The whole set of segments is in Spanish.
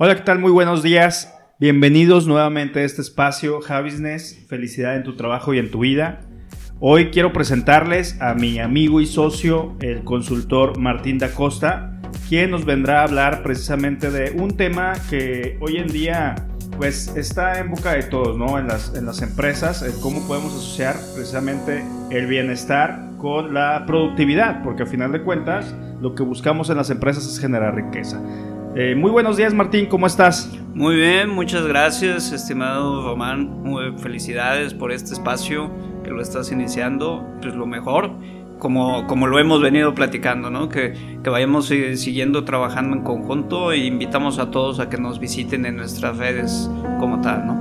Hola, ¿qué tal? Muy buenos días. Bienvenidos nuevamente a este espacio, Javisness. Felicidad en tu trabajo y en tu vida. Hoy quiero presentarles a mi amigo y socio, el consultor Martín da Costa, quien nos vendrá a hablar precisamente de un tema que hoy en día pues está en boca de todos, ¿no? En las, en las empresas, cómo podemos asociar precisamente el bienestar con la productividad, porque al final de cuentas lo que buscamos en las empresas es generar riqueza. Eh, muy buenos días, Martín, ¿cómo estás? Muy bien, muchas gracias, estimado Román. Muy felicidades por este espacio que lo estás iniciando. Pues lo mejor, como, como lo hemos venido platicando, ¿no? Que, que vayamos siguiendo trabajando en conjunto e invitamos a todos a que nos visiten en nuestras redes como tal, ¿no?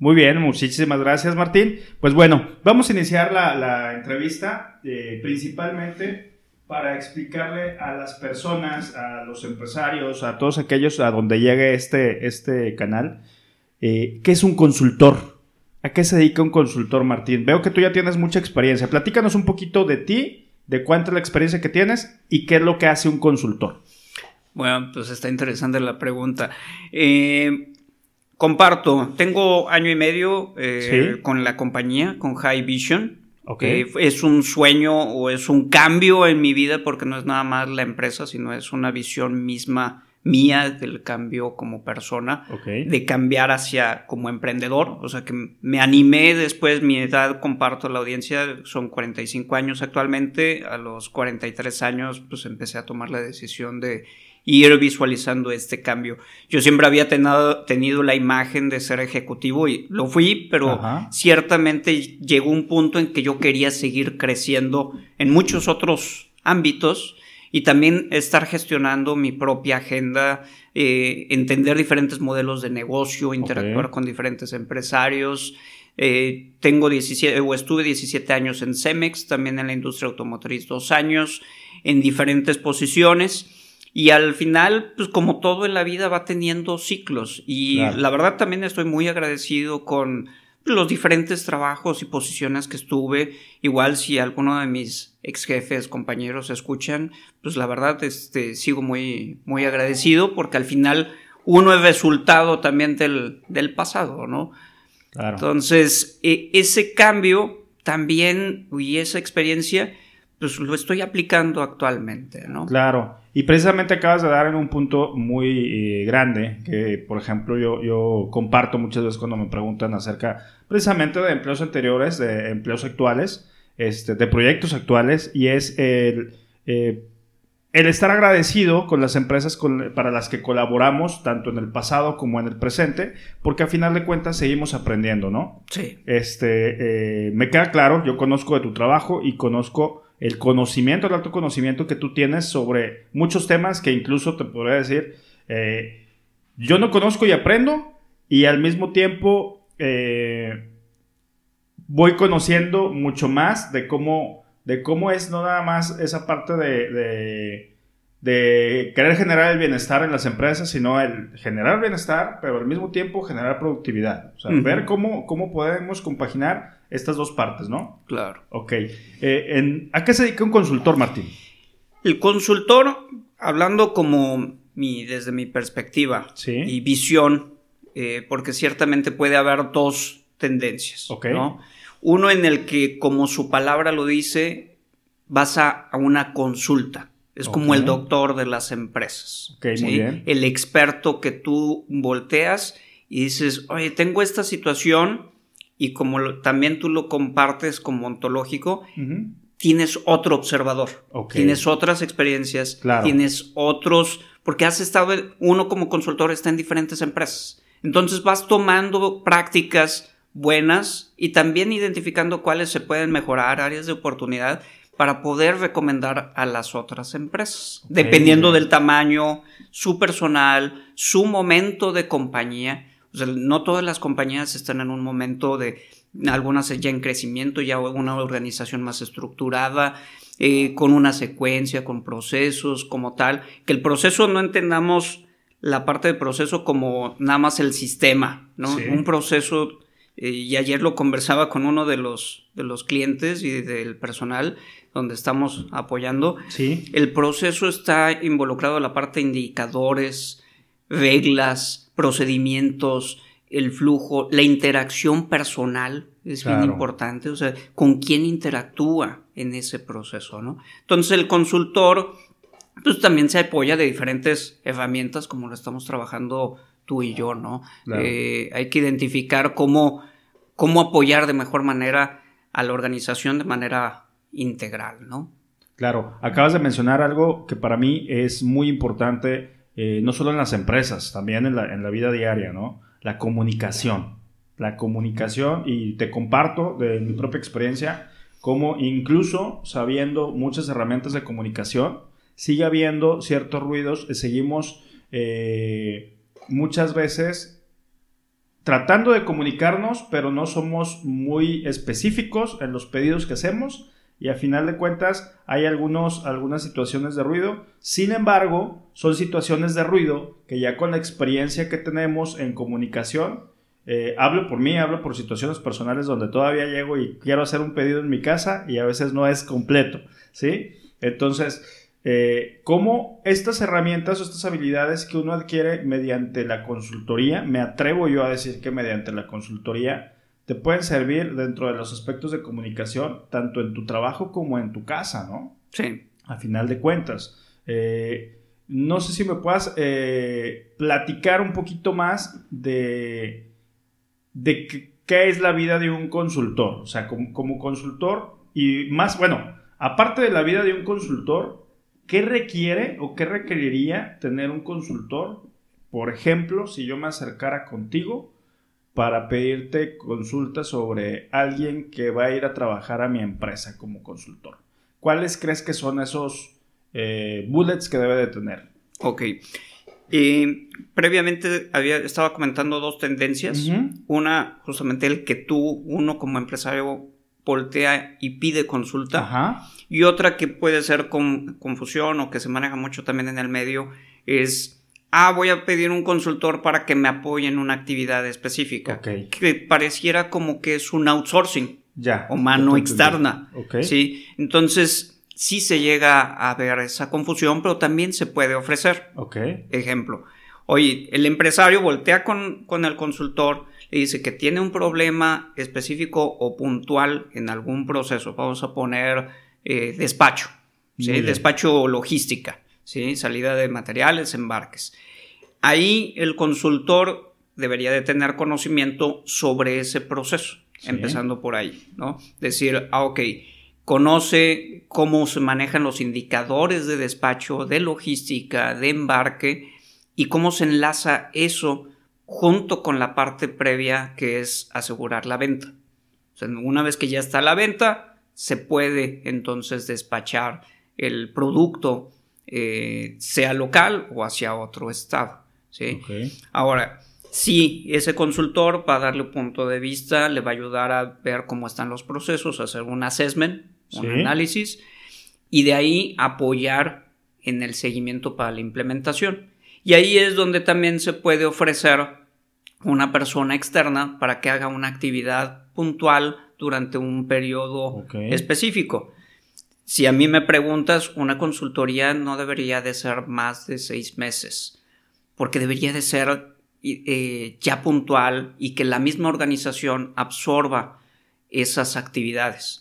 Muy bien, muchísimas gracias Martín. Pues bueno, vamos a iniciar la, la entrevista eh, principalmente para explicarle a las personas, a los empresarios, a todos aquellos a donde llegue este, este canal, eh, ¿qué es un consultor? ¿A qué se dedica un consultor, Martín? Veo que tú ya tienes mucha experiencia. Platícanos un poquito de ti, de cuánta es la experiencia que tienes y qué es lo que hace un consultor. Bueno, pues está interesante la pregunta. Eh, comparto, tengo año y medio eh, con la compañía, con High Vision. Okay. es un sueño o es un cambio en mi vida porque no es nada más la empresa, sino es una visión misma mía del cambio como persona, de cambiar hacia como emprendedor, o sea que me animé después, mi edad comparto la audiencia, son 45 años actualmente, a los 43 años pues empecé a tomar la decisión de ir visualizando este cambio. Yo siempre había tenido la imagen de ser ejecutivo y lo fui, pero ciertamente llegó un punto en que yo quería seguir creciendo en muchos otros ámbitos y también estar gestionando mi propia agenda, eh, entender diferentes modelos de negocio, interactuar con diferentes empresarios. Eh, tengo 17 o estuve 17 años en Cemex, también en la industria automotriz dos años, en diferentes posiciones. Y al final, pues como todo en la vida va teniendo ciclos. Y la verdad también estoy muy agradecido con los diferentes trabajos y posiciones que estuve. Igual si alguno de mis ex jefes, compañeros escuchan, pues la verdad este, sigo muy, muy agradecido porque al final uno es resultado también del, del pasado, ¿no? Claro. Entonces, e, ese cambio también y esa experiencia, pues lo estoy aplicando actualmente, ¿no? Claro. Y precisamente acabas de dar en un punto muy eh, grande, que por ejemplo yo, yo comparto muchas veces cuando me preguntan acerca precisamente de empleos anteriores, de empleos actuales, este, de proyectos actuales, y es el, eh, el estar agradecido con las empresas para las que colaboramos, tanto en el pasado como en el presente, porque al final de cuentas seguimos aprendiendo, ¿no? Sí. Este, eh, me queda claro, yo conozco de tu trabajo y conozco el conocimiento, el alto conocimiento que tú tienes sobre muchos temas que incluso te podría decir, eh, yo no conozco y aprendo y al mismo tiempo eh, voy conociendo mucho más de cómo, de cómo es no nada más esa parte de, de, querer generar el bienestar en las empresas, sino el generar bienestar, pero al mismo tiempo generar productividad. O sea, ver cómo, cómo podemos compaginar estas dos partes, ¿no? Claro. Ok. Eh, ¿A qué se dedica un consultor, Martín? El consultor, hablando como mi, desde mi perspectiva y visión, eh, porque ciertamente puede haber dos tendencias, ¿no? Uno en el que, como su palabra lo dice, vas a, una consulta. Es como el doctor de las empresas. Okay, muy bien. El experto que tú volteas y dices, oye, tengo esta situación, y como también tú lo compartes como ontológico, tienes otro observador, tienes otras experiencias, tienes otros, porque has estado, uno como consultor está en diferentes empresas. Entonces vas tomando prácticas buenas y también identificando cuáles se pueden mejorar, áreas de oportunidad para poder recomendar a las otras empresas, dependiendo del tamaño, su personal, su momento de compañía no todas las compañías están en un momento de, algunas ya en crecimiento, ya una organización más estructurada, eh, con una secuencia, con procesos como tal, que el proceso no entendamos la parte del proceso como nada más el sistema, ¿no? Un proceso eh, y ayer lo conversaba con uno de los, de los clientes y del personal donde estamos apoyando. Sí. El proceso está involucrado en la parte de indicadores, reglas, procedimientos, el flujo, la interacción personal es bien importante, o sea, con quién interactúa en ese proceso, ¿no? Entonces el consultor, pues también se apoya de diferentes herramientas como lo estamos trabajando tú y yo, ¿no? Eh, hay que identificar cómo, cómo apoyar de mejor manera a la organización de manera integral, ¿no? Claro, acabas de mencionar algo que para mí es muy importante, eh, no solo en las empresas, también en la, en la vida diaria, ¿no? La comunicación. La comunicación, y te comparto de mi propia experiencia, como incluso sabiendo muchas herramientas de comunicación, sigue habiendo ciertos ruidos, seguimos eh, muchas veces tratando de comunicarnos, pero no somos muy específicos en los pedidos que hacemos y a final de cuentas hay algunos, algunas situaciones de ruido. Sin embargo, son situaciones de ruido que ya con la experiencia que tenemos en comunicación, eh, hablo por mí, hablo por situaciones personales donde todavía llego y quiero hacer un pedido en mi casa y a veces no es completo, ¿sí? Entonces, eh, cómo estas herramientas o estas habilidades que uno adquiere mediante la consultoría, me atrevo yo a decir que mediante la consultoría, te pueden servir dentro de los aspectos de comunicación, tanto en tu trabajo como en tu casa, ¿no? Sí. A final de cuentas. Eh, no sé si me puedas eh, platicar un poquito más de, de qué, es la vida de un consultor. O sea, como, como consultor y más, bueno, aparte de la vida de un consultor, ¿qué requiere o qué requeriría tener un consultor? Por ejemplo, si yo me acercara contigo para pedirte consulta sobre alguien que va a ir a trabajar a mi empresa como consultor. ¿Cuáles crees que son esos eh, bullets que debe de tener? Ok. previamente había, estaba comentando dos tendencias. Una, justamente el que tú, uno como empresario, voltea y pide consulta. Y otra que puede ser con, confusión o que se maneja mucho también en el medio es ah, voy a pedir un consultor para que me apoye en una actividad específica. Que pareciera como que es un outsourcing. Ya. O mano externa. Sí. Entonces, sí se llega a ver esa confusión, pero también se puede ofrecer. Ejemplo. Oye, el empresario voltea con, con el consultor, le dice que tiene un problema específico o puntual en algún proceso. Vamos a poner eh, despacho. ¿sí? Despacho logística. ¿Sí? salida de materiales, embarques. Ahí el consultor debería de tener conocimiento sobre ese proceso, empezando por ahí, ¿no? Decir, ah, ok, conoce cómo se manejan los indicadores de despacho, de logística, de embarque y cómo se enlaza eso junto con la parte previa que es asegurar la venta. una vez que ya está la venta, se puede entonces despachar el producto eh, sea local o hacia otro estado. ¿sí? Ahora, si ese consultor va a darle un punto de vista, le va a ayudar a ver cómo están los procesos, hacer un assessment, un análisis, y de ahí apoyar en el seguimiento para la implementación. Y ahí es donde también se puede ofrecer una persona externa para que haga una actividad puntual durante un periodo específico. Si a mí me preguntas, una consultoría no debería de ser más de seis meses, porque debería de ser eh, ya puntual y que la misma organización absorba esas actividades.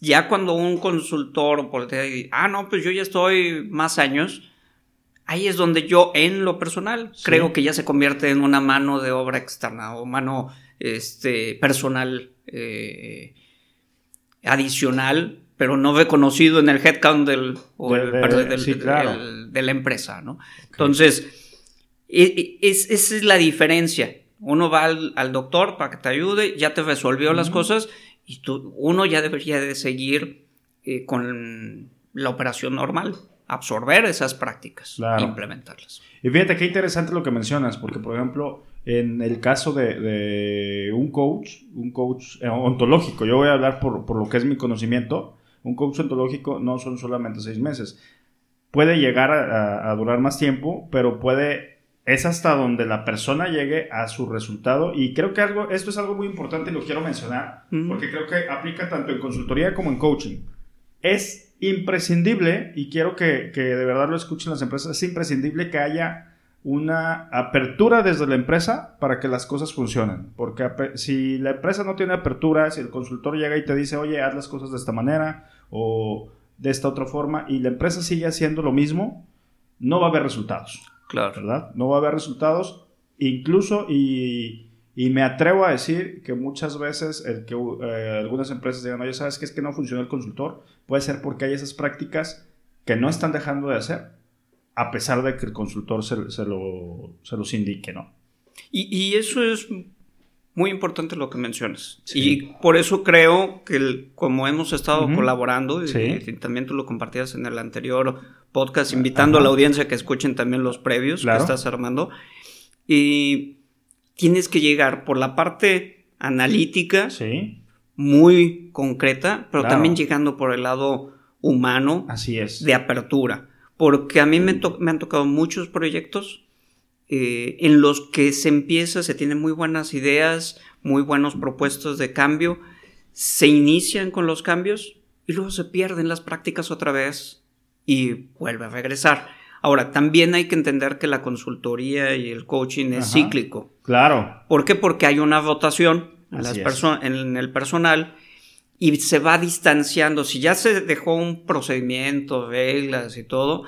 Ya cuando un consultor voltea y ah, no, pues yo ya estoy más años, ahí es donde yo, en lo personal, creo que ya se convierte en una mano de obra externa o mano este, personal eh, adicional pero no reconocido en el headcount del, de, la empresa, ¿no? Entonces, e, e, es, esa es la diferencia. Uno va al, doctor para que te ayude, ya te resolvió las cosas y tú, uno ya debería de seguir eh, con la operación normal, absorber esas prácticas e implementarlas. Y fíjate qué interesante lo que mencionas, porque por ejemplo, en el caso de, un coach, un coach eh, ontológico, yo voy a hablar por, por lo que es mi conocimiento, un coach ontológico no son solamente seis meses. Puede llegar a, durar más tiempo, pero puede es hasta donde la persona llegue a su resultado y creo que algo, esto es algo muy importante y lo quiero mencionar porque creo que aplica tanto en consultoría como en coaching. Es imprescindible, y quiero que, que de verdad lo escuchen las empresas, es imprescindible que haya una apertura desde la empresa para que las cosas funcionen. Porque si la empresa no tiene apertura, si el consultor llega y te dice, oye, haz las cosas de esta manera o de esta otra forma, y la empresa sigue haciendo lo mismo, no va a haber resultados. Claro. ¿Verdad? No va a haber resultados. Incluso, y, y me atrevo a decir que muchas veces el que eh, algunas empresas digan, oye, ¿sabes qué es que no funciona el consultor? Puede ser porque hay esas prácticas que no están dejando de hacer, a pesar de que el consultor se, se, lo, se los indique, ¿no? Y, y, eso es muy importante lo que mencionas. Y por eso creo que como hemos estado colaborando, y, también tú lo compartías en el anterior podcast, invitando a la audiencia que escuchen también los previos que estás armando, y tienes que llegar por la parte analítica, muy concreta, pero también llegando por el lado humano, Así es. de apertura. Porque a mí me, me han tocado muchos proyectos eh, en los que se empieza, se tienen muy buenas ideas, muy buenos propuestos de cambio, se inician con los cambios y luego se pierden las prácticas otra vez y vuelve a regresar. Ahora, también hay que entender que la consultoría y el coaching es cíclico. Claro. ¿Por qué? Porque hay una votación en, las en el personal y se va distanciando. Si ya se dejó un procedimiento, reglas y todo,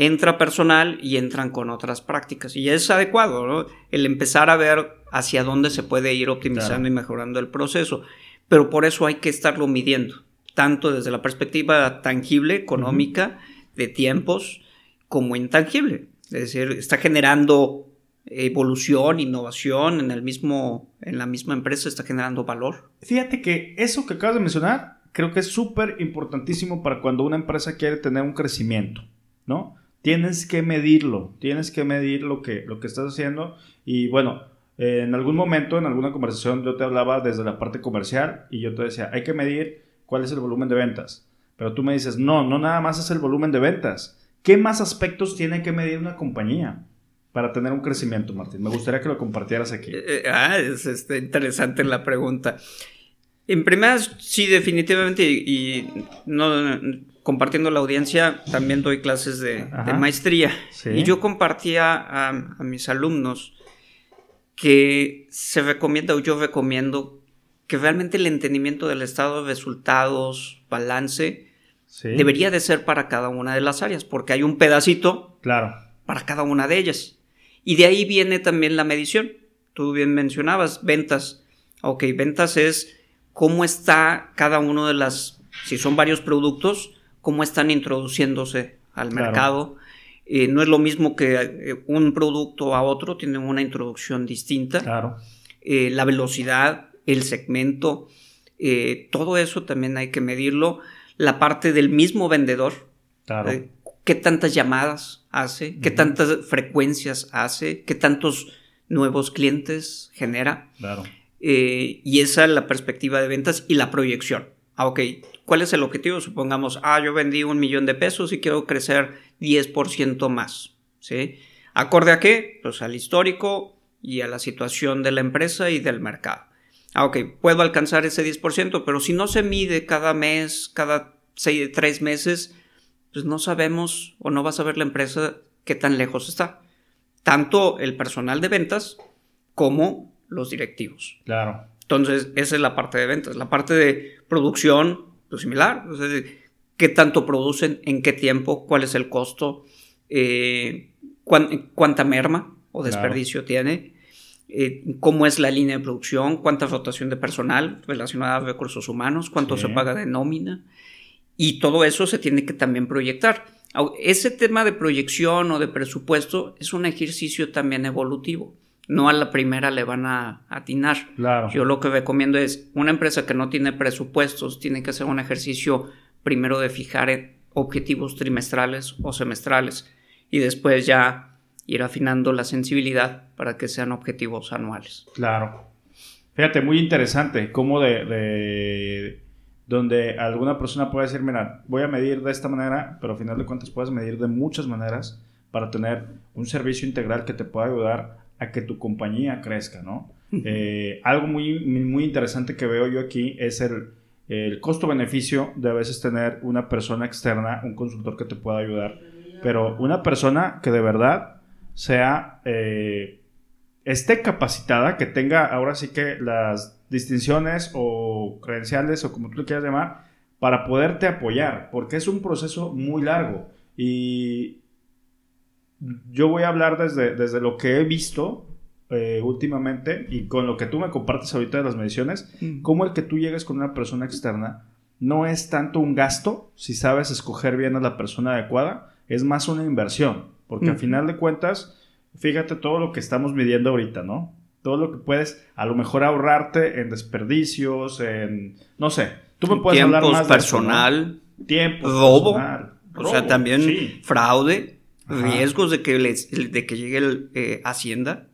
entra personal y entran con otras prácticas. Y es adecuado, ¿no? El empezar a ver hacia dónde se puede ir optimizando y mejorando el proceso. Pero por eso hay que estarlo midiendo, tanto desde la perspectiva tangible, económica, de tiempos, como intangible. Es decir, está generando evolución, innovación en el mismo, en la misma empresa, está generando valor. Fíjate que eso que acabas de mencionar, creo que es súper importantísimo para cuando una empresa quiere tener un crecimiento, ¿no? Tienes que medirlo, tienes que medir lo que, lo que estás haciendo y bueno, en algún momento, en alguna conversación yo te hablaba desde la parte comercial y yo te decía, hay que medir cuál es el volumen de ventas, pero tú me dices, no, no nada más es el volumen de ventas, ¿qué más aspectos tiene que medir una compañía? Para tener un crecimiento, Martín. Me gustaría que lo compartieras aquí. Eh, eh, ah, es, este, interesante la pregunta. En primeras, sí, definitivamente, y, no, compartiendo la audiencia, también doy clases de, maestría. Y yo compartía a, mis alumnos que se recomienda o yo recomiendo que realmente el entendimiento del estado de resultados, balance, debería de ser para cada una de las áreas, porque hay un pedacito claro. para cada una de ellas. Y de ahí viene también la medición. Tú bien mencionabas ventas. Ok, ventas es cómo está cada uno de las, si son varios productos, cómo están introduciéndose al mercado. Eh, no es lo mismo que eh, un producto a otro, tienen una introducción distinta. Claro. Eh, la velocidad, el segmento, todo eso también hay que medirlo. La parte del mismo vendedor. Claro. ¿Qué tantas llamadas hace? ¿Qué tantas frecuencias hace? ¿Qué tantos nuevos clientes genera? Claro. y esa es la perspectiva de ventas y la proyección. Ah, ok, ¿Cuál es el objetivo? Supongamos, ah, yo vendí un millón de pesos y quiero crecer 10% más. ¿sí? ¿Acorde a qué? Pues al histórico y a la situación de la empresa y del mercado. Ah, ok, puedo alcanzar ese 10%, pero si no se mide cada mes, cada seis, tres meses, pues no sabemos o no va a saber la empresa qué tan lejos está. Tanto el personal de ventas como los directivos. Claro. Entonces, esa es la parte de ventas. La parte de producción, pues similar. ¿Qué tanto producen? ¿En qué tiempo? ¿Cuál es el costo? Eh, ¿Cuánta merma o desperdicio tiene? Eh, ¿Cómo es la línea de producción? ¿Cuánta rotación de personal relacionada a recursos humanos? ¿Cuánto se paga de nómina? Y todo eso se tiene que también proyectar. Ese tema de proyección o de presupuesto es un ejercicio también evolutivo no a la primera le van a atinar. Yo lo que recomiendo es una empresa que no tiene presupuestos tiene que hacer un ejercicio primero de fijar objetivos trimestrales o semestrales y después ya ir afinando la sensibilidad para que sean objetivos anuales. Claro. Fíjate, muy interesante cómo de, donde alguna persona puede decir, mira, voy a medir de esta manera, pero al final de cuentas puedes medir de muchas maneras para tener un servicio integral que te pueda ayudar a que tu compañía crezca, ¿no? Eh, algo muy, muy interesante que veo yo aquí es el, el costo-beneficio de a veces tener una persona externa, un consultor que te pueda ayudar, pero una persona que de verdad sea, eh, esté capacitada, que tenga ahora sí que las distinciones o credenciales o como tú le quieras llamar, para poderte apoyar, porque es un proceso muy largo y yo voy a hablar desde, desde lo que he visto eh, últimamente y con lo que tú me compartes ahorita de las mediciones, mm. cómo el que tú llegues con una persona externa no es tanto un gasto, si sabes escoger bien a la persona adecuada, es más una inversión, porque al final de cuentas, fíjate todo lo que estamos midiendo ahorita, ¿no? Todo lo que puedes a lo mejor ahorrarte en desperdicios, en, no sé, tú me puedes hablar más personal, de tiempo, robo, o sea, también fraude, riesgos de que, de que llegue el, eh, Hacienda,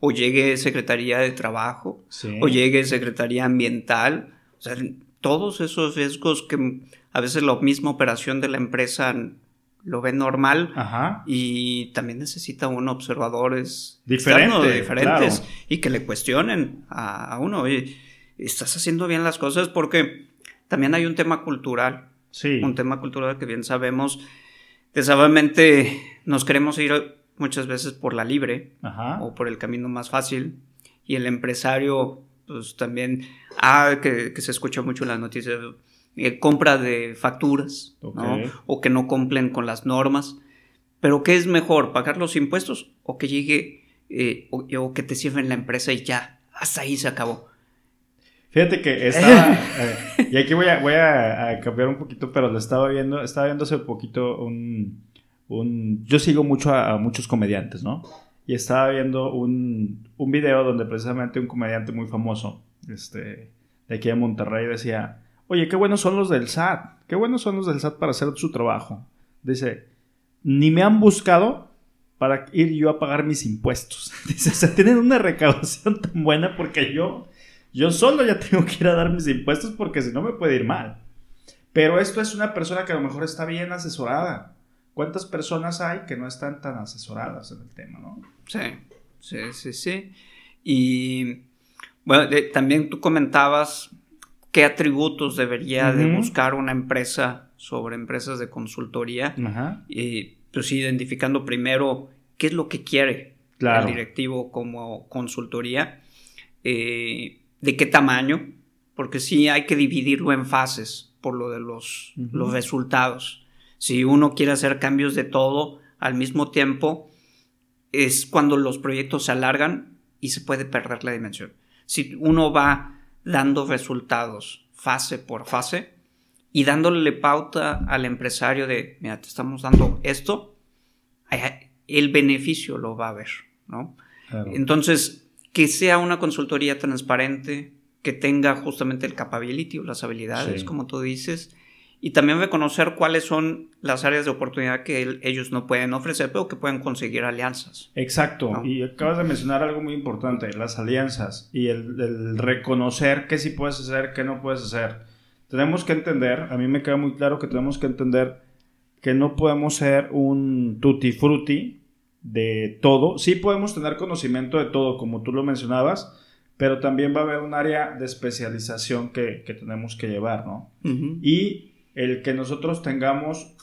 o llegue Secretaría de Trabajo, o llegue Secretaría Ambiental, o sea, todos esos riesgos que a veces la misma operación de la empresa lo ve normal y también necesita uno observadores diferentes y que le cuestionen a, uno, oye, estás haciendo bien las cosas porque también hay un tema cultural, sí. un tema cultural que bien sabemos, desafortunadamente nos queremos ir muchas veces por la libre o por el camino más fácil y el empresario pues también, ah, que, se escucha mucho en las noticias, eh, compra de facturas, ¿no? O que no cumplen con las normas. Pero ¿qué es mejor, pagar los impuestos o que llegue eh, o, que te sirven la empresa y ya, hasta ahí se acabó? Fíjate que estaba, eh, y aquí voy a, voy a, cambiar un poquito, pero lo estaba viendo, estaba viendo hace poquito un, un yo sigo mucho a, muchos comediantes, ¿no? Y estaba viendo un, un video donde precisamente un comediante muy famoso, este, de aquí de Monterrey, decía, Oye, qué buenos son los del SAT. Qué buenos son los del SAT para hacer su trabajo. Dice, ni me han buscado para ir yo a pagar mis impuestos. Dice, o sea, tienen una recaudación tan buena porque yo, yo solo ya tengo que ir a dar mis impuestos porque si no me puede ir mal. Pero esto es una persona que a lo mejor está bien asesorada. ¿Cuántas personas hay que no están tan asesoradas en el tema, no? Sí, sí, sí, sí. Y bueno, también tú comentabas qué atributos debería de buscar una empresa sobre empresas de consultoría. Y pues identificando primero qué es lo que quiere el directivo como consultoría, eh, de qué tamaño, porque sí hay que dividirlo en fases por lo de los, los resultados. Si uno quiere hacer cambios de todo al mismo tiempo, es cuando los proyectos se alargan y se puede perder la dimensión. Si uno va dando resultados fase por fase y dándole pauta al empresario de, mira, te estamos dando esto, el beneficio lo va a ver, ¿no? Entonces, que sea una consultoría transparente, que tenga justamente el capability o las habilidades, como tú dices, y también reconocer cuáles son las áreas de oportunidad que ellos no pueden ofrecer, pero que pueden conseguir alianzas. Exacto, y acabas de mencionar algo muy importante, las alianzas y el, reconocer qué sí puedes hacer, qué no puedes hacer. Tenemos que entender, a mí me queda muy claro que tenemos que entender que no podemos ser un tutti frutti de todo. Sí podemos tener conocimiento de todo, como tú lo mencionabas, pero también va a haber un área de especialización que, tenemos que llevar, ¿no? Y el que nosotros tengamos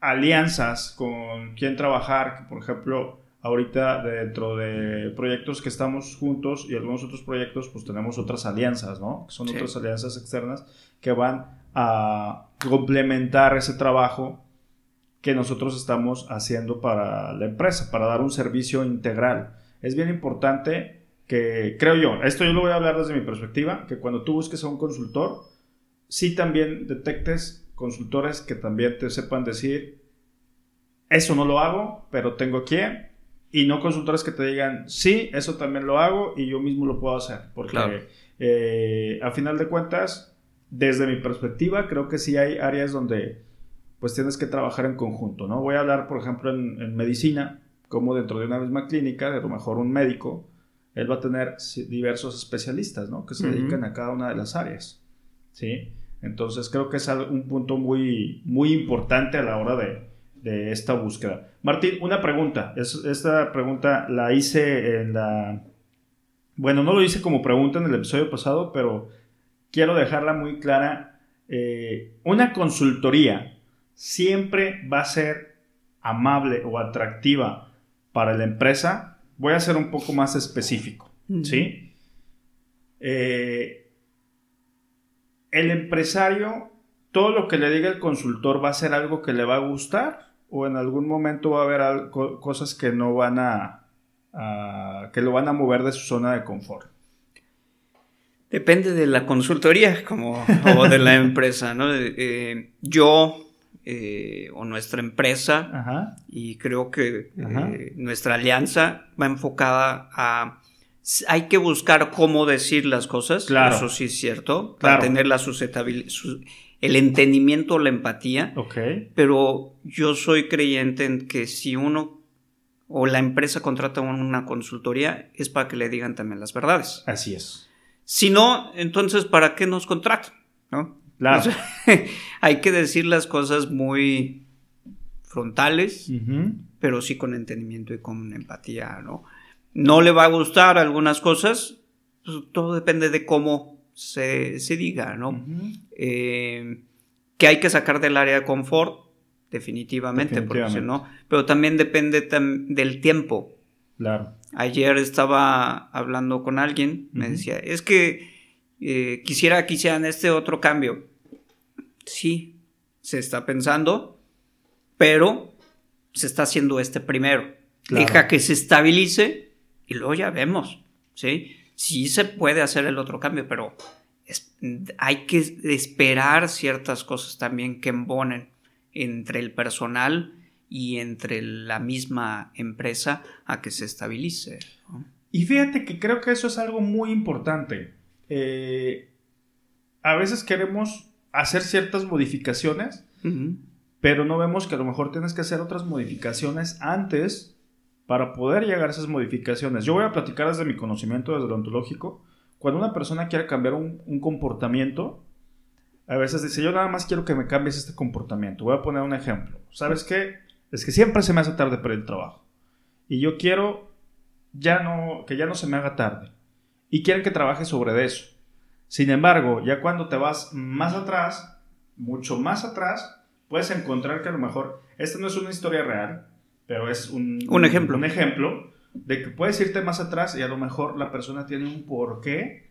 alianzas con quien trabajar, por ejemplo, ahorita dentro de proyectos que estamos juntos y algunos otros proyectos, pues tenemos otras alianzas, ¿no? Son otras alianzas externas que van a complementar ese trabajo que nosotros estamos haciendo para la empresa, para dar un servicio integral. Es bien importante que, creo yo, esto yo lo voy a hablar desde mi perspectiva, que cuando tú busques a un consultor, sí también detectes consultores que también te sepan decir, eso no lo hago, pero tengo que, y no consultores que te digan, sí, eso también lo hago y yo mismo lo puedo hacer, porque eh, a final de cuentas, desde mi perspectiva, creo que sí hay áreas donde pues tienes que trabajar en conjunto, ¿no? Voy a hablar, por ejemplo, en, medicina, como dentro de una misma clínica, de lo mejor un médico, él va a tener diversos especialistas, ¿no? Que se dedican a cada una de las áreas, ¿sí? Entonces creo que es un punto muy, muy importante a la hora de, de esta búsqueda. Martín, una pregunta. esta pregunta la hice en la... Bueno, no lo hice como pregunta en el episodio pasado, pero quiero dejarla muy clara. Eh, una consultoría siempre va a ser amable o atractiva para la empresa. Voy a ser un poco más específico, ¿sí? Eh, el empresario, todo lo que le diga el consultor va a ser algo que le va a gustar o en algún momento va a haber cosas que no van a, que lo van a mover de su zona de confort. Depende de la consultoría como, o de la empresa, ¿no? Eh, yo eh, o nuestra empresa y creo que eh, nuestra alianza va enfocada a hay que buscar cómo decir las cosas, claro. eso sí es cierto, para tener la susceptibilidad, el entendimiento, la empatía. Pero yo soy creyente en que si uno o la empresa contrata una consultoría es para que le digan también las verdades. Así es. Si no, entonces ¿para qué nos contratan? ¿No? Claro. hay que decir las cosas muy frontales, pero sí con entendimiento y con empatía, ¿no? No le va a gustar algunas cosas, pues, todo depende de cómo se, diga, ¿no? Eh, que hay que sacar del área de confort, definitivamente, porque no, pero también depende del tiempo. Claro. Ayer estaba hablando con alguien, me decía, es que eh, quisiera que hicieran este otro cambio. Sí, se está pensando, pero se está haciendo este primero. Deja que se estabilice y luego ya vemos, ¿sí? sí se puede hacer el otro cambio, pero hay que esperar ciertas cosas también que embonen entre el personal y entre la misma empresa a que se estabilice. Y fíjate que creo que eso es algo muy importante. Eh, a veces queremos hacer ciertas modificaciones, pero no vemos que a lo mejor tienes que hacer otras modificaciones antes para poder llegar a esas modificaciones. Yo voy a platicar desde mi conocimiento, desde lo ontológico. Cuando una persona quiere cambiar un, comportamiento, a veces dice, yo nada más quiero que me cambies este comportamiento. Voy a poner un ejemplo. ¿Sabes qué? Es que siempre se me hace tarde para el trabajo. Y yo quiero ya no, que ya no se me haga tarde. Y quieren que trabaje sobre eso. Sin embargo, ya cuando te vas más atrás, mucho más atrás, puedes encontrar que a lo mejor esta no es una historia real, pero es un, ejemplo. Un ejemplo de que puedes irte más atrás y a lo mejor la persona tiene un porqué,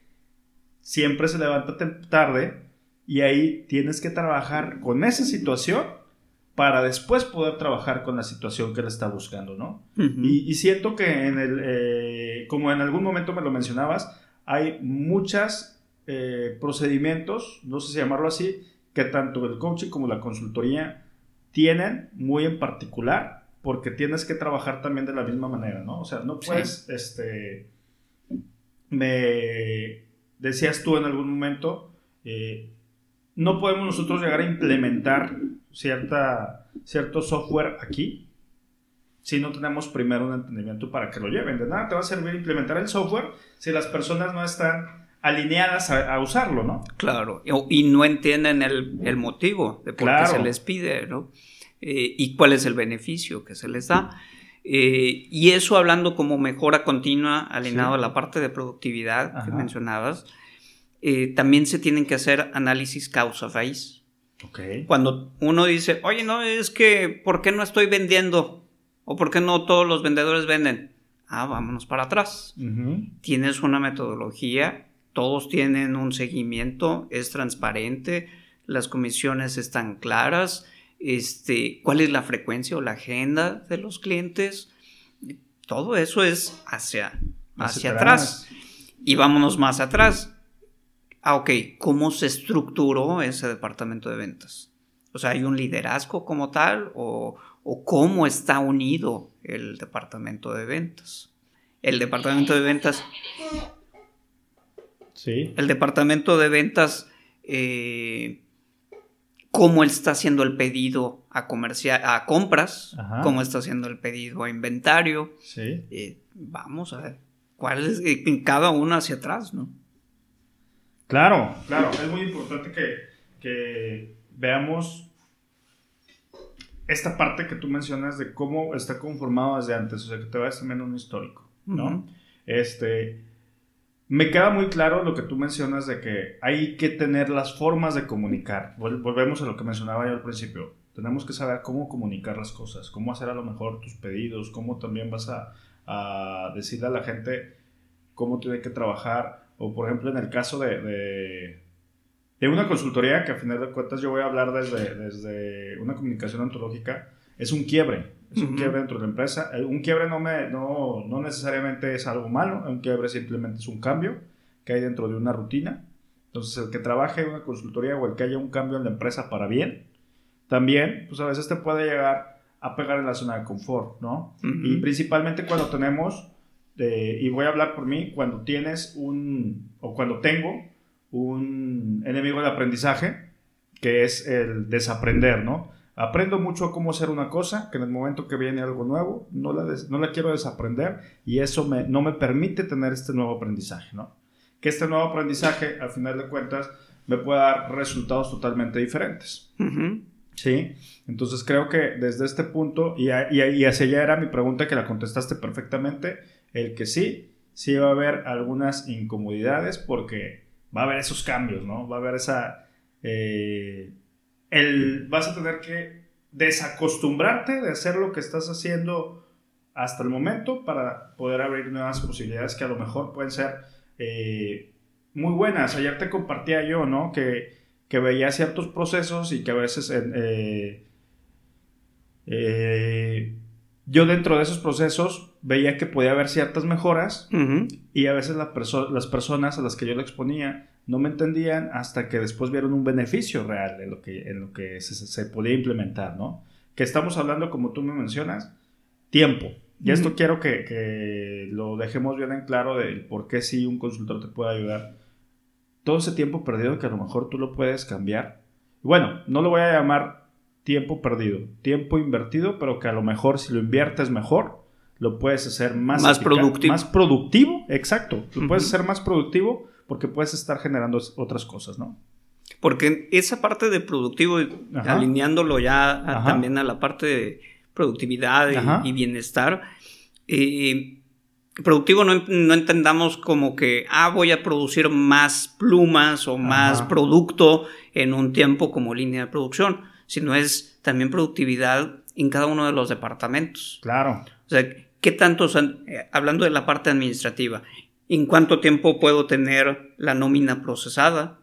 siempre se levanta tarde y ahí tienes que trabajar con esa situación para después poder trabajar con la situación que él está buscando, ¿no? y, siento que en el, eh, como en algún momento me lo mencionabas, hay muchos eh, procedimientos, no sé si llamarlo así, que tanto el coaching como la consultoría tienen muy en particular porque tienes que trabajar también de la misma manera, ¿no? O sea, no puedes, este, me decías tú en algún momento, eh, no podemos nosotros llegar a implementar cierta, cierto software aquí si no tenemos primero un entendimiento para que lo lleven. De nada te va a servir implementar el software si las personas no están alineadas a, usarlo, ¿no? Claro, y no entienden el, motivo de por qué se les pide, ¿no? Eh, y cuál es el beneficio que se les da. Eh, y eso hablando como mejora continua, alineado a la parte de productividad que mencionabas, eh, también se tienen que hacer análisis causa-raíz. Cuando uno dice, oye, no, es que, ¿por qué no estoy vendiendo? ¿O por qué no todos los vendedores venden? Ah, vámonos para atrás. Tienes una metodología, todos tienen un seguimiento, es transparente, las comisiones están claras, este, cuál es la frecuencia o la agenda de los clientes. Todo eso es hacia, hacia, atrás. Y vámonos más atrás. Ah, ok, ¿cómo se estructuró ese departamento de ventas? O sea, ¿hay un liderazgo como tal o, o cómo está unido el departamento de ventas? El departamento de ventas... Sí. El departamento de ventas eh, cómo está haciendo el pedido a, a compras, cómo está haciendo el pedido a inventario. Sí. Eh, vamos a ver cuál es eh, en cada uno hacia atrás, ¿no? Claro, claro, es muy importante que, veamos esta parte que tú mencionas de cómo está conformado desde antes, o sea, que te vayas también un histórico, ¿no? Este, me queda muy claro lo que tú mencionas de que hay que tener las formas de comunicar. Volvemos a lo que mencionaba yo al principio. Tenemos que saber cómo comunicar las cosas, cómo hacer a lo mejor tus pedidos, cómo también vas a, a decirle a la gente cómo tiene que trabajar. O por ejemplo en el caso de, de, una consultoría, que a final de cuentas yo voy a hablar desde, desde una comunicación ontológica, es un quiebre. Es un quiebre dentro de la empresa. Eh, un quiebre no, me, no, no necesariamente es algo malo, un quiebre simplemente es un cambio que hay dentro de una rutina. Entonces, el que trabaje en una consultoría o el que haya un cambio en la empresa para bien, también, pues a veces te puede llegar a pegar en la zona de confort, ¿no? Y principalmente cuando tenemos, eh, y voy a hablar por mí, cuando tienes un, o cuando tengo un enemigo de aprendizaje, que es el desaprender, ¿no? Aprendo mucho a cómo hacer una cosa, que en el momento que viene algo nuevo, no la, no la quiero desaprender y eso me, no me permite tener este nuevo aprendizaje, ¿no? Que este nuevo aprendizaje, al final de cuentas, me pueda dar resultados totalmente diferentes. Sí, entonces creo que desde este punto, y, y, hacia allá era mi pregunta que la contestaste perfectamente, el que sí, sí va a haber algunas incomodidades porque va a haber esos cambios, ¿no? Va a haber esa... Eh, el, vas a tener que desacostumbrarte de hacer lo que estás haciendo hasta el momento para poder abrir nuevas posibilidades que a lo mejor pueden ser eh, muy buenas. Ayer te compartía yo, ¿no? Que que veía ciertos procesos y que a veces eh, eh, yo dentro de esos procesos veía que podía haber ciertas mejoras y a veces las personas a las que yo le exponía no me entendían hasta que después vieron un beneficio real en lo que, en lo que se, podía implementar, ¿no? Que estamos hablando, como tú me mencionas, tiempo. Y esto quiero que, que, lo dejemos bien en claro del por qué sí un consultor te puede ayudar todo ese tiempo perdido que a lo mejor tú lo puedes cambiar. Bueno, no lo voy a llamar tiempo perdido, tiempo invertido, pero que a lo mejor si lo inviertes mejor, lo puedes hacer más, más productivo. Más productivo, exacto. Lo puedes hacer más productivo porque puedes estar generando otras cosas, ¿no? Porque esa parte de productivo, alineándolo ya también a la parte de productividad y, bienestar, eh, productivo no, entendamos como que, ah, voy a producir más plumas o más producto en un tiempo como línea de producción, sino es también productividad en cada uno de los departamentos. Claro. O sea, ¿qué tanto, eh, hablando de la parte administrativa, en cuánto tiempo puedo tener la nómina procesada?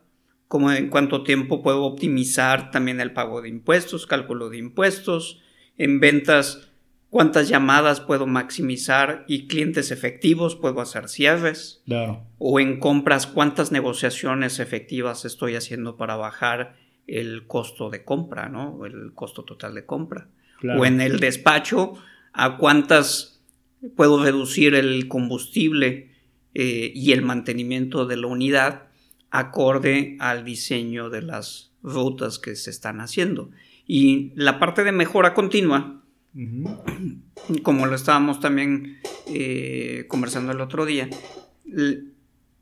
Como en cuánto tiempo puedo optimizar también el pago de impuestos, cálculo de impuestos, en ventas cuántas llamadas puedo maximizar y clientes efectivos puedo hacer cierres. Claro. O en compras, cuántas negociaciones efectivas estoy haciendo para bajar el costo de compra, ¿no? El costo total de compra. O en el despacho, a cuántas puedo reducir el combustible eh, y el mantenimiento de la unidad acorde al diseño de las rutas que se están haciendo. Y la parte de mejora continua, como lo estábamos también eh, conversando el otro día,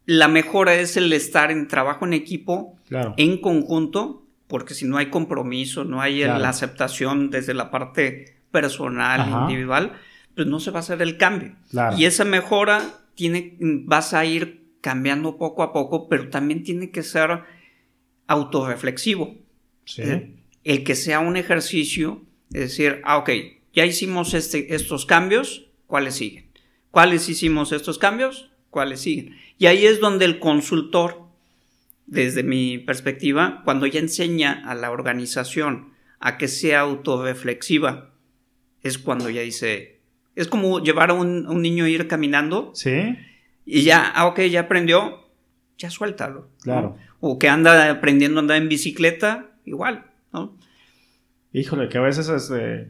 la mejora es el estar en trabajo en equipo, en conjunto, porque si no hay compromiso, no hay la aceptación desde la parte personal, individual, pues no se va a hacer el cambio. Y esa mejora tiene, vas a ir cambiando poco a poco, pero también tiene que ser autorreflexivo. Eh, el que sea un ejercicio, es decir, ah, ok, ya hicimos este, estos cambios, ¿cuáles siguen? ¿Cuáles hicimos estos cambios? ¿Cuáles siguen? Y ahí es donde el consultor, desde mi perspectiva, cuando ya enseña a la organización a que sea autorreflexiva, es cuando ya dice, es como llevar a un, niño a ir caminando. Sí. Y ya, ah, ok, ya aprendió, ya suéltalo. Claro. O que anda aprendiendo a andar en bicicleta, igual, ¿no? Híjole, que a veces es, eh,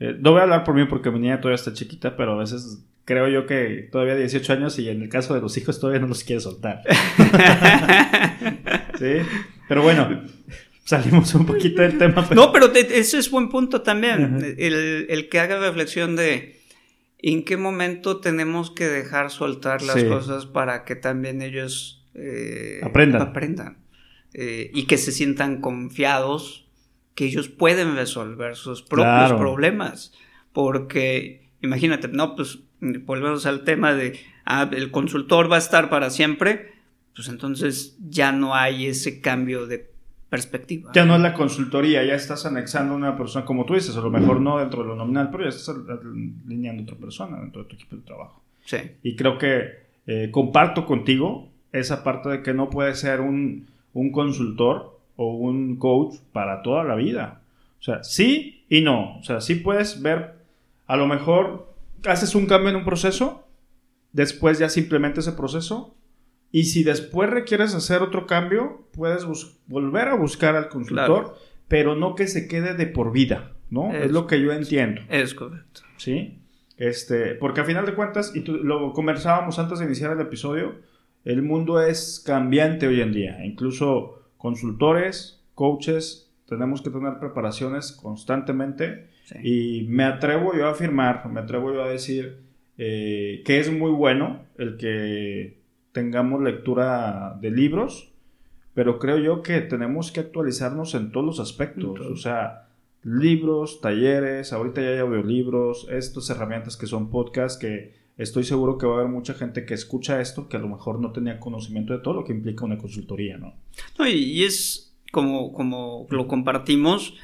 eh, no voy a hablar por mí porque mi niña todavía está chiquita, pero a veces creo yo que todavía 18 años y en el caso de los hijos todavía no los quiere soltar. sí, pero bueno, salimos un poquito del tema. No, pero ese es buen punto también, el, que haga reflexión de en qué momento tenemos que dejar soltar las cosas para que también ellos eh, aprendan. aprendan. Eh, y que se sientan confiados que ellos pueden resolver sus propios problemas. Porque, imagínate, no, pues volvemos al tema de, ah, el consultor va a estar para siempre, pues entonces ya no hay ese cambio de perspectiva. Ya no es la consultoría, ya estás anexando a una persona, como tú dices, a lo mejor no dentro de lo nominal, pero ya estás alineando a otra persona dentro de tu equipo de trabajo. Sí. Y creo que eh, comparto contigo esa parte de que no puede ser un, un consultor o un coach para toda la vida. O sea, sí y no. O sea, sí puedes ver, a lo mejor haces un cambio en un proceso, después ya simplemente ese proceso, y si después requieres hacer otro cambio, puedes volver a buscar al consultor, pero no que se quede de por vida, ¿no? Es, lo que yo entiendo. Es correcto. ¿Sí? Este, porque a final de cuentas, y lo conversábamos antes de iniciar el episodio, el mundo es cambiante hoy en día. Incluso consultores, coaches, tenemos que tener preparaciones constantemente. Y me atrevo yo a afirmar, me atrevo yo a decir eh, que es muy bueno el que tengamos lectura de libros, pero creo yo que tenemos que actualizarnos en todos los aspectos. O sea, libros, talleres, ahorita ya hay audiolibros, estas herramientas que son podcasts que estoy seguro que va a haber mucha gente que escucha esto que a lo mejor no tenía conocimiento de todo lo que implica una consultoría, ¿no? no y, es como, como lo compartimos,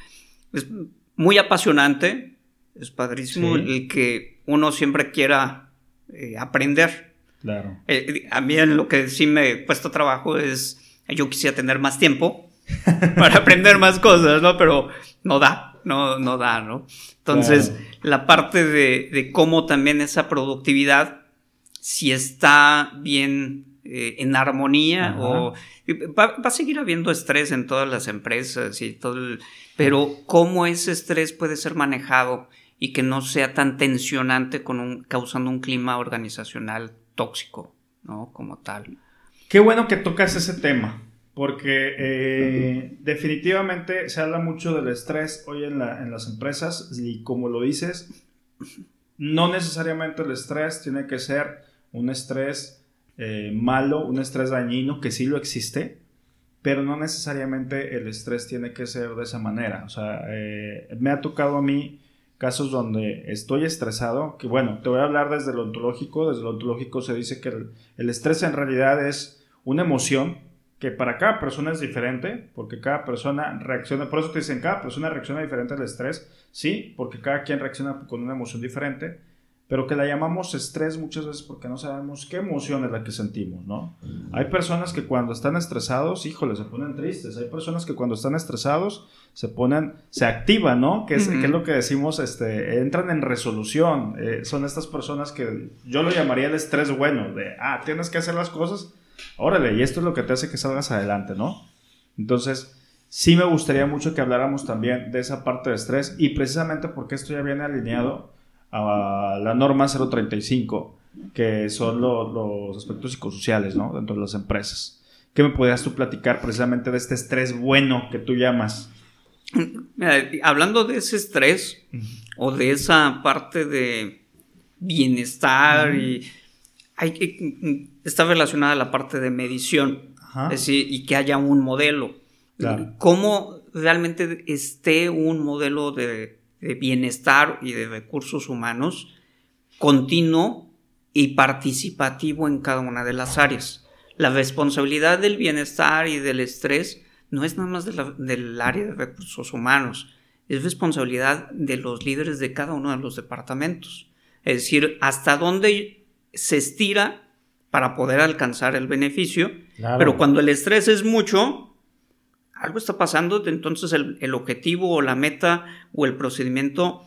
es muy apasionante, es padrísimo el que uno siempre quiera eh, aprender. Claro. Eh, a mí lo que sí me cuesta trabajo es, yo quisiera tener más tiempo para aprender más cosas, ¿no? Pero no da, no, no da, ¿no? Entonces, la parte de, cómo también esa productividad, si está bien eh, en armonía o va, a seguir habiendo estrés en todas las empresas y todo, pero cómo ese estrés puede ser manejado y que no sea tan tensionante con un, causando un clima organizacional tóxico, ¿no? Como tal. Qué bueno que tocas ese tema, porque eh, definitivamente se habla mucho del estrés hoy en, las empresas y como lo dices, no necesariamente el estrés tiene que ser un estrés eh, malo, un estrés dañino, que sí lo existe, pero no necesariamente el estrés tiene que ser de esa manera. O sea, eh, me ha tocado a mí casos donde estoy estresado, que bueno, te voy a hablar desde lo ontológico, desde lo ontológico se dice que el estrés en realidad es una emoción que para cada persona es diferente, porque cada persona reacciona, por eso te dicen, cada persona reacciona diferente al estrés, sí, porque cada quien reacciona con una emoción diferente, pero que la llamamos estrés muchas veces porque no sabemos qué emoción es la que sentimos, ¿no? Hay personas que cuando están estresados, híjole, se ponen tristes, hay personas que cuando están estresados se ponen, se activan, ¿no? Que es, es lo que decimos, este, entran en resolución, eh, son estas personas que yo lo llamaría el estrés bueno, de, ah, tienes que hacer las cosas órale, y esto es lo que te hace que salgas adelante, ¿no? Entonces, sí me gustaría mucho que habláramos también de esa parte de estrés y precisamente porque esto ya viene alineado a la norma 035, que son los aspectos psicosociales, ¿no? Dentro de las empresas. ¿Qué me podrías tú platicar precisamente de este estrés bueno que tú llamas? hablando de ese estrés o de esa parte de bienestar y hay está relacionada a la parte de medición, es decir, y que haya un modelo. Cómo realmente esté un modelo de, bienestar y de recursos humanos continuo y participativo en cada una de las áreas. La responsabilidad del bienestar y del estrés no es nada más del área de recursos humanos, es responsabilidad de los líderes de cada uno de los departamentos. Es decir, hasta dónde se estira para poder alcanzar el beneficio, pero cuando el estrés es mucho, algo está pasando, entonces el, objetivo o la meta o el procedimiento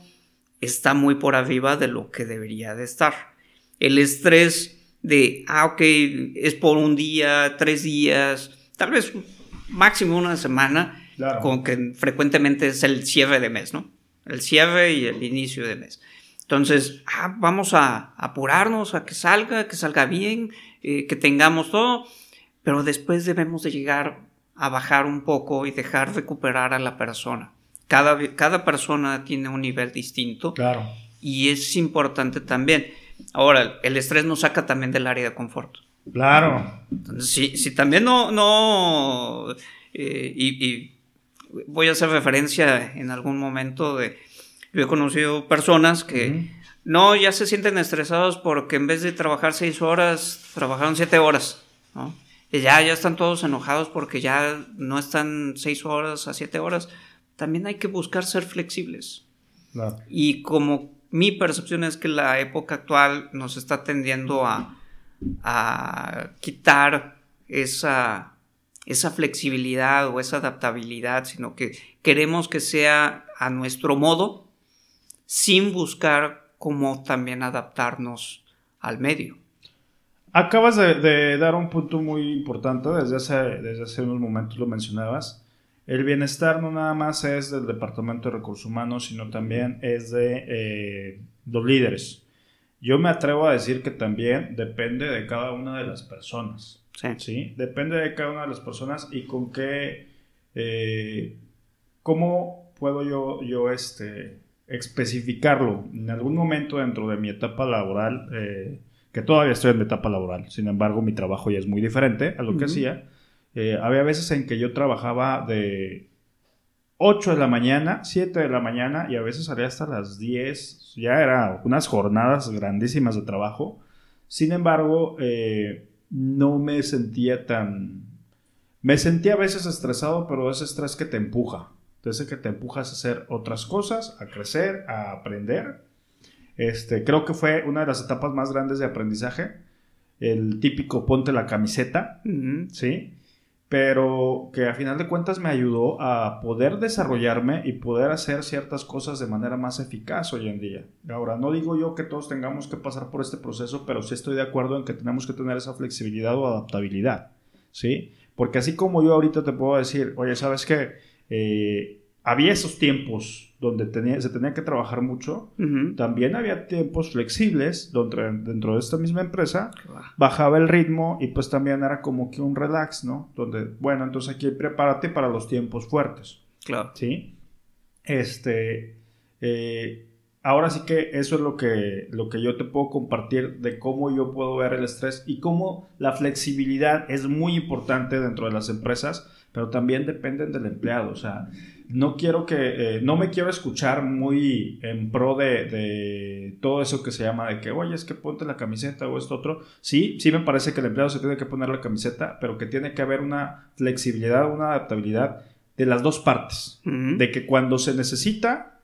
está muy por arriba de lo que debería de estar. El estrés de, ah, ok, es por un día, tres días, tal vez máximo una semana, con que frecuentemente es el cierre de mes, ¿no? El cierre y el inicio de mes. Entonces, ah, vamos a apurarnos a que salga, que salga bien, eh, que tengamos todo, pero después debemos de llegar a bajar un poco y dejar recuperar a la persona. Cada, cada persona tiene un nivel distinto. Claro. Y es importante también. Ahora, el estrés nos saca también del área de confort. Claro. Entonces, si, si también no, no, eh, y, voy a hacer referencia en algún momento de, yo he conocido personas que no, ya se sienten estresados porque en vez de trabajar seis horas, trabajaron siete horas, ¿no? Ya, ya están todos enojados porque ya no están seis horas a siete horas. También hay que buscar ser flexibles. Y como mi percepción es que la época actual nos está tendiendo a, a quitar esa, esa flexibilidad o esa adaptabilidad, sino que queremos que sea a nuestro modo, sin buscar cómo también adaptarnos al medio. Acabas de, dar un punto muy importante, desde hace, desde hace unos momentos lo mencionabas. El bienestar no nada más es del Departamento de Recursos Humanos, sino también es de eh, los líderes. Yo me atrevo a decir que también depende de cada una de las personas. Sí. Depende de cada una de las personas y con qué, eh, cómo puedo yo, yo este, especificarlo. En algún momento dentro de mi etapa laboral, eh, que todavía estoy en mi etapa laboral, sin embargo mi trabajo ya es muy diferente a lo que hacía eh, había veces en que yo trabajaba de 8 de la mañana, 7 de la mañana y a veces salía hasta las 10. Ya eran unas jornadas grandísimas de trabajo. Sin embargo, eh, no me sentía tan... Me sentía a veces estresado, pero ese estrés que te empuja. Ese que te empujas a hacer otras cosas, a crecer, a aprender. Este, creo que fue una de las etapas más grandes de aprendizaje. El típico ponte la camiseta, ¿sí? pero que a final de cuentas me ayudó a poder desarrollarme y poder hacer ciertas cosas de manera más eficaz hoy en día. Ahora, no digo yo que todos tengamos que pasar por este proceso, pero sí estoy de acuerdo en que tenemos que tener esa flexibilidad o adaptabilidad, ¿sí? Porque así como yo ahorita te puedo decir, oye, ¿sabes qué? Eh, había esos tiempos donde tenía, se tenía que trabajar mucho, también había tiempos flexibles donde dentro de esta misma empresa bajaba el ritmo y pues también era como que un relax, ¿no? Donde, bueno, entonces aquí prepárate para los tiempos fuertes. Claro. ¿Sí? Este, eh, ahora sí que eso es lo que, lo que yo te puedo compartir de cómo yo puedo ver el estrés y cómo la flexibilidad es muy importante dentro de las empresas, pero también dependen del empleado, o sea no quiero que, eh, no me quiero escuchar muy en pro de, todo eso que se llama de que, oye, es que ponte la camiseta o esto otro. Sí, sí me parece que el empleado se tiene que poner la camiseta, pero que tiene que haber una flexibilidad, una adaptabilidad de las dos partes. De que cuando se necesita,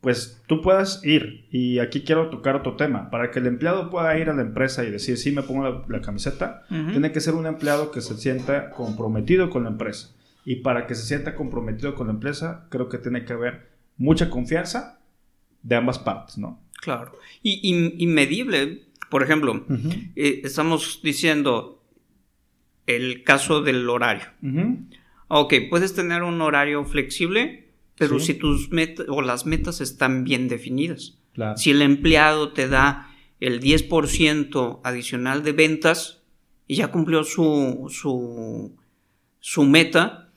pues tú puedas ir. Y aquí quiero tocar otro tema. Para que el empleado pueda ir a la empresa y decir, sí, me pongo la, camiseta, tiene que ser un empleado que se sienta comprometido con la empresa y para que se sienta comprometido con la empresa, creo que tiene que haber mucha confianza de ambas partes, ¿no? Claro. Y, medible, por ejemplo, eh, estamos diciendo el caso del horario. Ok, puedes tener un horario flexible, pero si tus metas o las metas están bien definidas. Si el empleado te da el 10% adicional de ventas y ya cumplió su, su, su meta,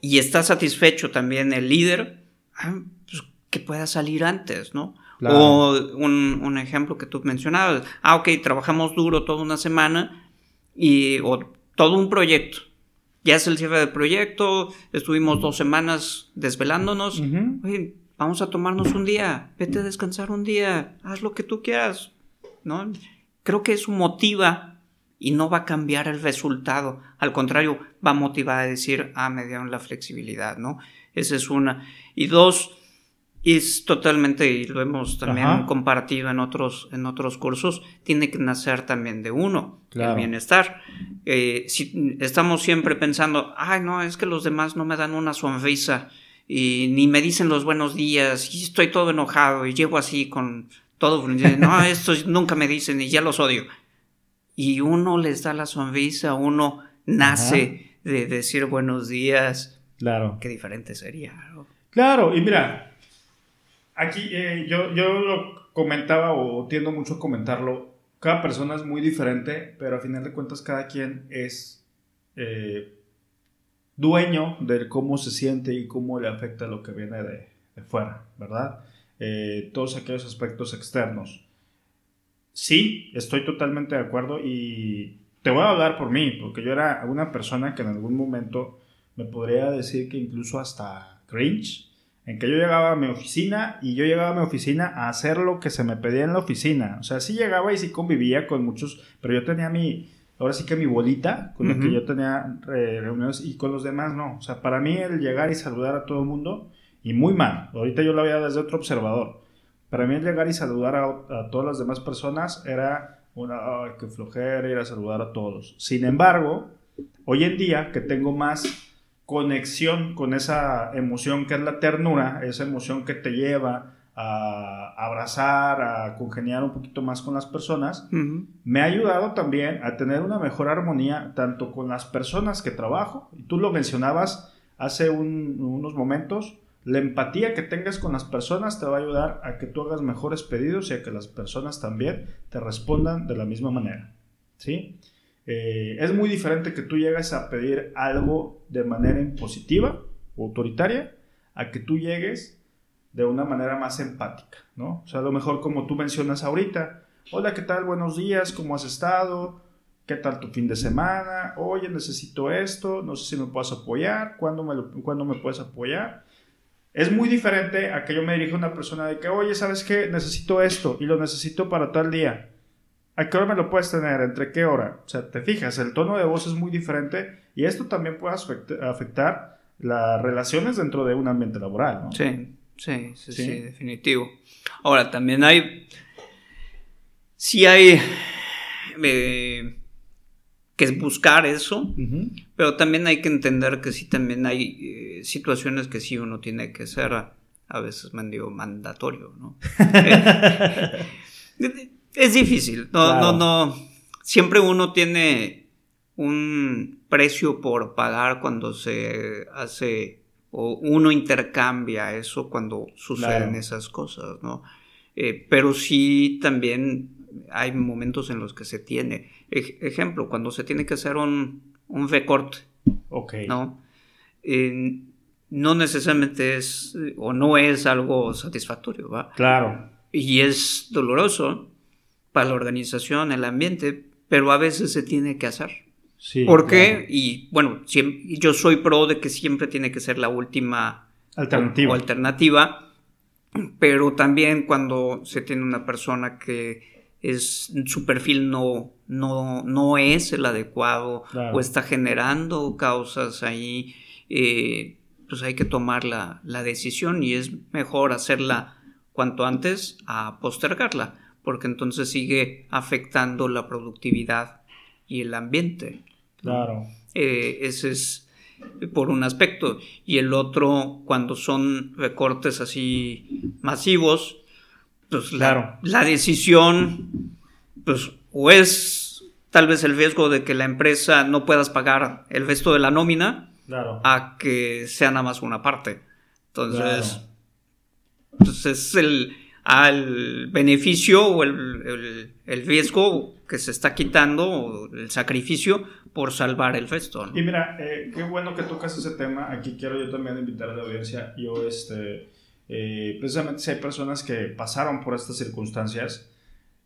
y está satisfecho también el líder, ah, pues, que pueda salir antes, ¿no? O un, ejemplo que tú mencionabas, ah, ok, trabajamos duro toda una semana y, o todo un proyecto. Ya es el cierre del proyecto, estuvimos dos semanas desvelándonos. vamos a tomarnos un día, vete a descansar un día, haz lo que tú quieras, ¿no? Creo que eso motiva y no va a cambiar el resultado. Al contrario, va a motivar a decir, ah, me dieron la flexibilidad, ¿no? Esa es una. Y dos, es totalmente, y lo hemos también compartido en otros, en otros cursos, tiene que nacer también de uno, el bienestar. Eh, si estamos siempre pensando, ay, no, es que los demás no me dan una sonrisa y ni me dicen los buenos días y estoy todo enojado y llevo así con todo, no, estos nunca me dicen y ya los odio y uno les da la sonrisa, uno nace de decir buenos días. Claro. Qué diferente sería. Claro, y mira, aquí eh, yo, yo lo comentaba o tiendo mucho a comentarlo. Cada persona es muy diferente, pero a final de cuentas cada quien es eh, dueño de cómo se siente y cómo le afecta lo que viene de, fuera, ¿verdad? Eh, todos aquellos aspectos externos sí, estoy totalmente de acuerdo y te voy a hablar por mí, porque yo era una persona que en algún momento me podría decir que incluso hasta cringe, en que yo llegaba a mi oficina y yo llegaba a mi oficina a hacer lo que se me pedía en la oficina. O sea, sí llegaba y sí convivía con muchos, pero yo tenía mi, ahora sí que mi bolita con la que yo tenía eh, reuniones y con los demás no. O sea, para mí el llegar y saludar a todo el mundo, y muy mal, ahorita yo lo veía desde otro observador. Para mí llegar y saludar a, todas las demás personas era una, ay, qué flojera ir a saludar a todos. Sin embargo, hoy en día que tengo más conexión con esa emoción que es la ternura, esa emoción que te lleva a abrazar, a congeniar un poquito más con las personas, me ha ayudado también a tener una mejor armonía tanto con las personas que trabajo, y tú lo mencionabas hace unos momentos, la empatía que tengas con las personas te va a ayudar a que tú hagas mejores pedidos y a que las personas también te respondan de la misma manera. ¿Sí? Eh, es muy diferente que tú llegues a pedir algo de manera impositiva o autoritaria a que tú llegues de una manera más empática, ¿no? O sea, a lo mejor como tú mencionas ahorita, hola, ¿qué tal? Buenos días, ¿cómo has estado? ¿Qué tal tu fin de semana? Oye, necesito esto, no sé si me puedes apoyar, ¿cuándo me, ¿cuándo me puedes apoyar? Es muy diferente a que yo me dirija a una persona de que, oye, ¿sabes qué? Necesito esto y lo necesito para tal día. ¿A qué hora me lo puedes tener? ¿Entre qué hora? O sea, te fijas, el tono de voz es muy diferente y esto también puede afectar las relaciones dentro de un ambiente laboral, ¿no? Sí, sí, sí, sí, definitivo. Ahora, también hay... Sí hay... Eh, que buscar eso, pero también hay que entender que sí también hay eh, situaciones que sí uno tiene que ser a, veces digo, mandatorio, ¿no? Eh, es difícil. No, no, no. Siempre uno tiene un precio por pagar cuando se hace o uno intercambia eso cuando suceden esas cosas, ¿no? Eh, pero sí también hay momentos en los que se tiene. ejemplo, cuando se tiene que hacer un, un recorte. Ok. ¿No? no necesariamente es o no es algo satisfactorio, ¿va? Claro. Y es doloroso, para la organización, el ambiente, pero a veces se tiene que hacer. Sí, ¿Por qué? Y bueno, yo soy pro de que siempre tiene que ser la última alternativa. alternativa, pero también cuando se tiene una persona que es su perfil no, no, no es el adecuado o está generando causas ahí, eh, pues hay que tomar la, la decisión y es mejor hacerla cuanto antes a postergarla porque entonces sigue afectando la productividad y el ambiente. Claro. Eh, ese es por un aspecto. Y el otro, cuando son recortes así masivos, pues la, la decisión, pues o es tal vez el riesgo de que la empresa no puedas pagar el resto de la nómina, a que sea nada más una parte. Entonces, pues es el, al beneficio o el, riesgo que se está quitando, o el sacrificio por salvar el resto. Y mira, eh, qué bueno que tocas ese tema. Aquí quiero yo también invitar a la audiencia. Yo, este, eh, precisamente si hay personas que pasaron por estas circunstancias,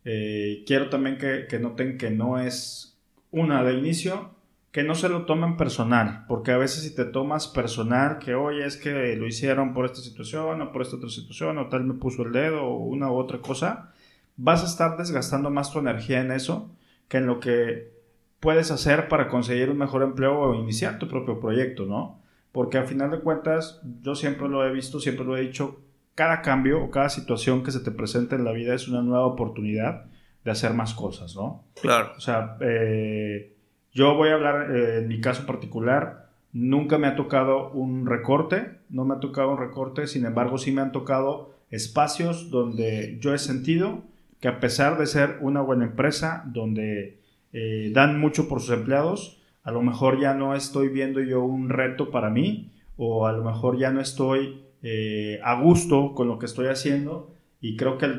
eh, quiero también que, que noten que no es una de inicio, que no se lo tomen personal, porque a veces si te tomas personal, que oye, es que lo hicieron por esta situación o por esta otra situación, o tal me puso el dedo o una u otra cosa, vas a estar desgastando más tu energía en eso que en lo que puedes hacer para conseguir un mejor empleo o iniciar tu propio proyecto, ¿no? Porque al final de cuentas, yo siempre lo he visto, siempre lo he dicho, cada cambio o cada situación que se te presenta en la vida es una nueva oportunidad de hacer más cosas, ¿no? Claro. O sea, eh, yo voy a hablar, eh, en mi caso particular, nunca me ha tocado un recorte, no me ha tocado un recorte, sin embargo sí me han tocado espacios donde yo he sentido que a pesar de ser una buena empresa, donde eh, dan mucho por sus empleados, a lo mejor ya no estoy viendo yo un reto para mí o a lo mejor ya no estoy eh, a gusto con lo que estoy haciendo y creo que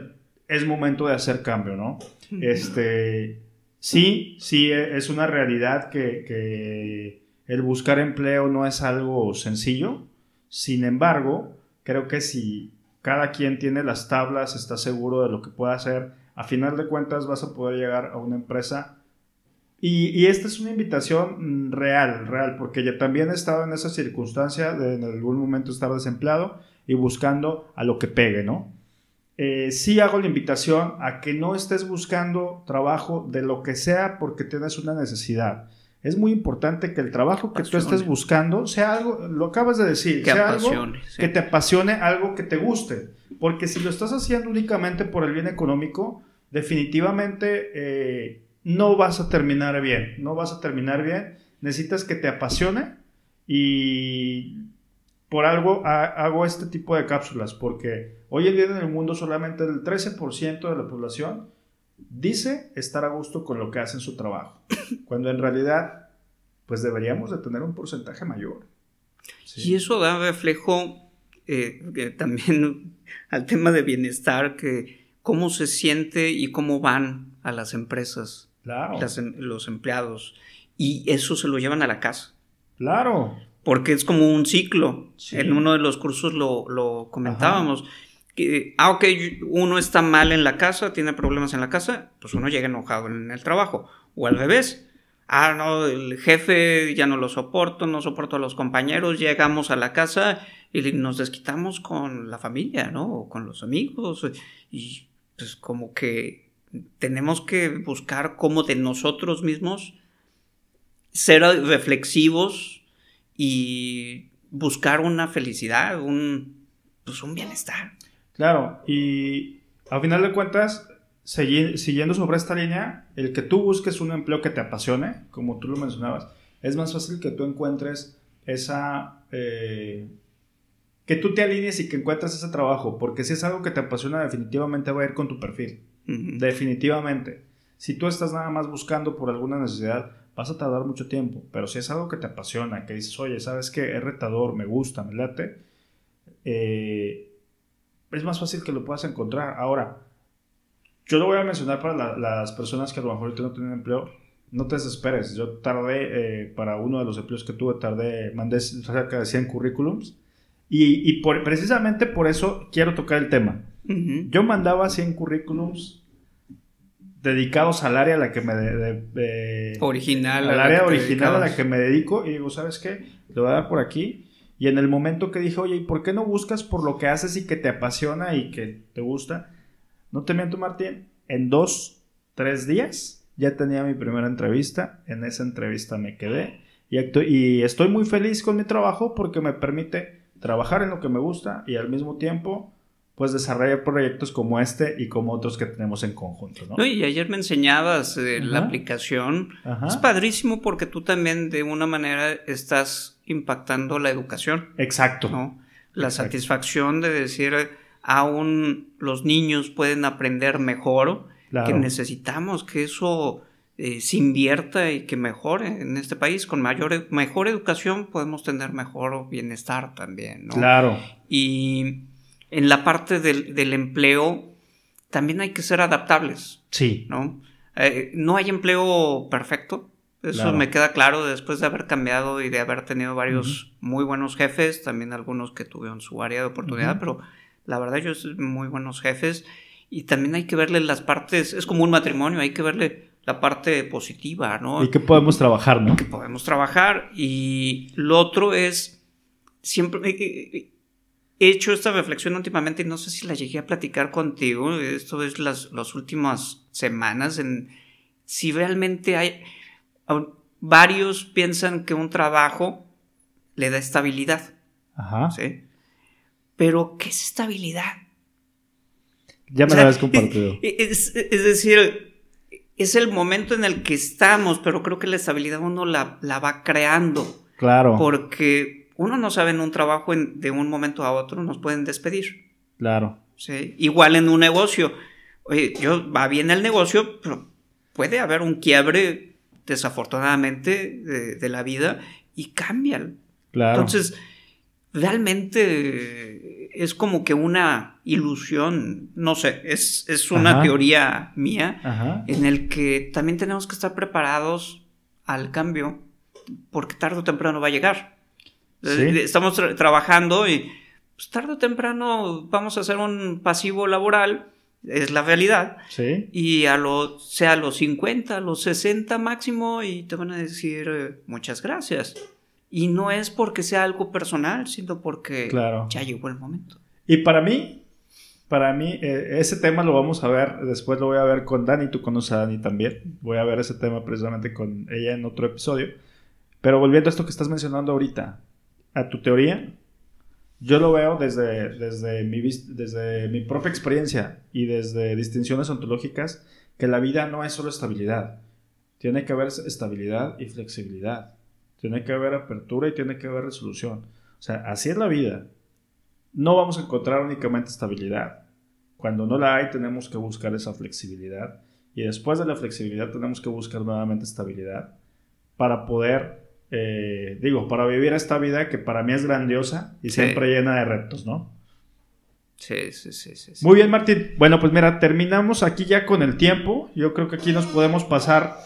es momento de hacer cambio, ¿no? Este, Sí, sí, e, es una realidad que, el buscar empleo no es algo sencillo. Sin embargo, creo que si cada quien tiene las tablas, está seguro de lo que puede hacer, a final de cuentas vas a poder llegar a una empresa Y, esta es una invitación real, real, porque yo también he estado en esa circunstancia de en algún momento estar desempleado y buscando a lo que pegue, ¿no? Eh, sí hago la invitación a que no estés buscando trabajo de lo que sea porque tienes una necesidad. Es muy importante que el trabajo que tú estés buscando sea algo, lo acabas de decir, sea algo que te apasione, algo que te guste. Porque si lo estás haciendo únicamente por el bien económico, definitivamente eh, no vas a terminar bien, no vas a terminar bien. Necesitas que te apasione y por algo hago este tipo de cápsulas, porque hoy en día en el mundo solamente el 13% de la población dice estar a gusto con lo que hace en su trabajo, cuando en realidad pues deberíamos de tener un porcentaje mayor. Y eso da reflejo eh, también al tema de bienestar, que cómo se siente y cómo van a las empresas em, los empleados. Y eso se lo llevan a la casa. Claro porque es como un ciclo. En uno de los cursos lo, comentábamos. Que, ah, ok, uno está mal en la casa, tiene problemas en la casa, pues uno llega enojado en el trabajo. O al revés. Ah, no, el jefe ya no lo soporto, no soporto a los compañeros, llegamos a la casa y nos desquitamos con la familia, ¿no? O con los amigos. Y pues como que tenemos que buscar cómo de nosotros mismos ser reflexivos y buscar una felicidad, un, pues un bienestar. Claro, y a final de cuentas, siguiendo sobre esta línea, el que tú busques un empleo que te apasione, como tú lo mencionabas, es más fácil que tú encuentres esa... Eh, que tú te alinees y que encuentres ese trabajo, porque si es algo que te apasiona, definitivamente va a ir con tu perfil. Definitivamente. Si tú estás nada más buscando por alguna necesidad, vas a tardar mucho tiempo, pero si es algo que te apasiona, que dices, oye, ¿sabes qué? Es retador, me gusta, me late, eh, es más fácil que lo puedas encontrar. Ahora, yo lo voy a mencionar para las personas que a lo mejor no tienen empleo, no te desesperes, yo tardé, eh, para uno de los empleos que tuve, tardé, mandé cerca de 100 currículums, y, precisamente por eso quiero tocar el tema. Yo mandaba 100 currículums dedicados al área a la que me... original. Al área original a la que me dedico y digo, ¿sabes qué? Te voy a dar por aquí. Y en el momento que dije, oye, ¿y por qué no buscas por lo que haces y que te apasiona y que te gusta? No te miento, Martín, en dos, tres días ya tenía mi primera entrevista. En esa entrevista me quedé y, y estoy muy feliz con mi trabajo porque me permite trabajar en lo que me gusta y al mismo tiempo pues desarrollar proyectos como este y como otros que tenemos en conjunto, ¿no? y ayer me enseñabas eh, la aplicación. Es padrísimo porque tú también de una manera estás impactando la educación. Exacto. ¿no? La satisfacción de decir, aún los niños pueden aprender mejor, que necesitamos que eso eh, se invierta y que mejore en este país. Con mayor, mejor educación podemos tener mejor bienestar también, ¿no? Claro. Y en la parte del, empleo también hay que ser adaptables. Sí. ¿no? Eh, no hay empleo perfecto. Eso me queda claro después de haber cambiado y de haber tenido varios muy buenos jefes, también algunos que tuvieron su área de oportunidad, pero la verdad yo muy buenos jefes y también hay que verle las partes, es como un matrimonio, hay que verle la parte positiva, ¿no? Y que podemos trabajar, ¿no? Que podemos trabajar y lo otro es siempre eh, eh, he hecho esta reflexión últimamente y no sé si la llegué a platicar contigo, esto es las, últimas semanas, en si realmente hay, varios piensan que un trabajo le da estabilidad. Ajá. ¿sí? Pero, ¿qué es estabilidad? Ya me lo habías compartido. Es, es, decir, es el momento en el que estamos, pero creo que la estabilidad uno la, la va creando. Claro. Porque uno no sabe en un trabajo de un momento a otro nos pueden despedir. Claro. ¿sí? Igual en un negocio. Oye, yo va bien el negocio, pero puede haber un quiebre desafortunadamente de, la vida y cambian. Claro. Entonces, realmente es como que una ilusión, no sé, es, una teoría mía en el que también tenemos que estar preparados al cambio porque tarde o temprano va a llegar. Estamos trabajando y pues, tarde o temprano vamos a hacer un pasivo laboral es la realidad. Sí. Y a los, sea a los 50, a los 60 máximo, y te van a decir eh, muchas gracias. Y no es porque sea algo personal, sino porque ya llegó el momento. Y para mí, para mí, eh, ese tema lo vamos a ver, después lo voy a ver con Dani, tú conoces a Dani también. Voy a ver ese tema precisamente con ella en otro episodio. Pero volviendo a esto que estás mencionando ahorita, a tu teoría, yo lo veo desde, desde, mi, desde mi propia experiencia y desde distinciones ontológicas, que la vida no es solo estabilidad. Tiene que haber estabilidad y flexibilidad. Tiene que haber apertura y tiene que haber resolución. O sea, así es la vida. No vamos a encontrar únicamente estabilidad. Cuando no la hay, tenemos que buscar esa flexibilidad. Y después de la flexibilidad, tenemos que buscar nuevamente estabilidad para poder eh, digo, para vivir esta vida que para mí es grandiosa y siempre llena de retos, ¿no? Sí, sí, sí, sí, Muy bien, Martín. Bueno, pues mira, terminamos aquí ya con el tiempo. Yo creo que aquí nos podemos pasar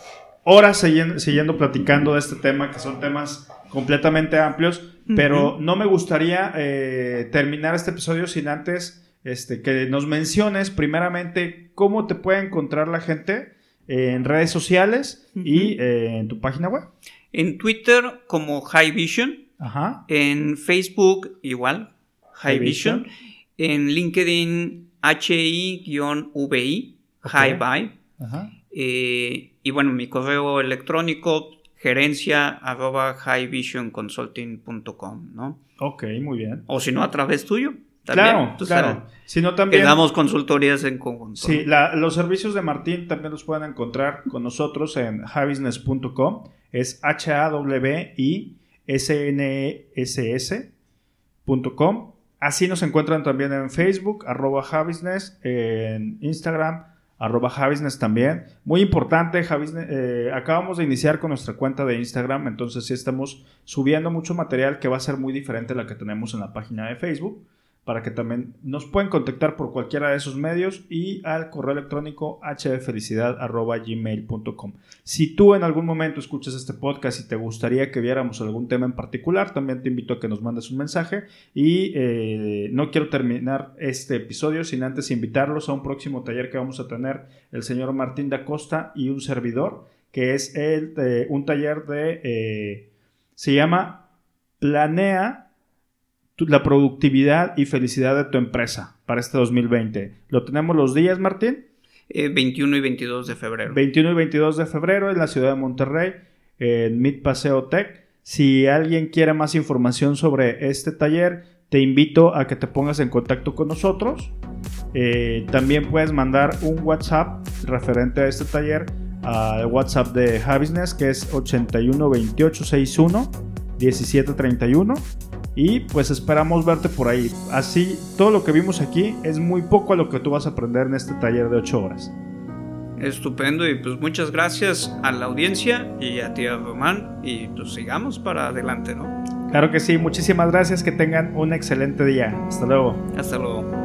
horas siguiendo, platicando de este tema, que son temas completamente amplios, pero no me gustaría eh, terminar este episodio sin antes este, que nos menciones primeramente cómo te puede encontrar la gente en redes sociales y eh, en tu página web. En Twitter como High Vision. Ajá. En Facebook igual, High, Vision. En LinkedIn HI-VI, High Vibe. Ajá. Eh, y bueno, mi correo electrónico gerencia arroba highvisionconsulting.com, ¿no? Ok, muy bien. O si no, a través tuyo. Claro, claro. Si no, también. damos consultorías en conjunto. Sí, los servicios de Martín también los pueden encontrar con nosotros en habusiness.com. Es H-A-W-I-S-N-S-S.com. Así nos encuentran también en Facebook, arroba Javisnes, en Instagram, arroba Javisnes también. Muy importante, Javisnes, eh, acabamos de iniciar con nuestra cuenta de Instagram, entonces sí estamos subiendo mucho material que va a ser muy diferente a la que tenemos en la página de Facebook para que también nos pueden contactar por cualquiera de esos medios y al correo electrónico hfelicidad.gmail.com. Si tú en algún momento escuchas este podcast y te gustaría que viéramos algún tema en particular, también te invito a que nos mandes un mensaje y eh, no quiero terminar este episodio sin antes invitarlos a un próximo taller que vamos a tener el señor Martín da Costa y un servidor, que es el, eh, un taller de... Eh, se llama Planea la productividad y felicidad de tu empresa para este 2020. ¿Lo tenemos los días, Martín? 21 eh, y 22 de febrero. 21 y 22 de febrero en la ciudad de Monterrey, en Mid Paseo Tech. Si alguien quiere más información sobre este taller, te invito a que te pongas en contacto con nosotros. Eh, también puedes mandar un WhatsApp referente a este taller al WhatsApp de Javisnes que es 81 28 61 17 31 y pues esperamos verte por ahí. Así, todo lo que vimos aquí es muy poco a lo que tú vas a aprender en este taller de 8 horas. Estupendo y pues muchas gracias a la audiencia y a ti Román y pues sigamos para adelante, ¿no? Claro que sí, muchísimas gracias, que tengan un excelente día. Hasta luego. Hasta luego.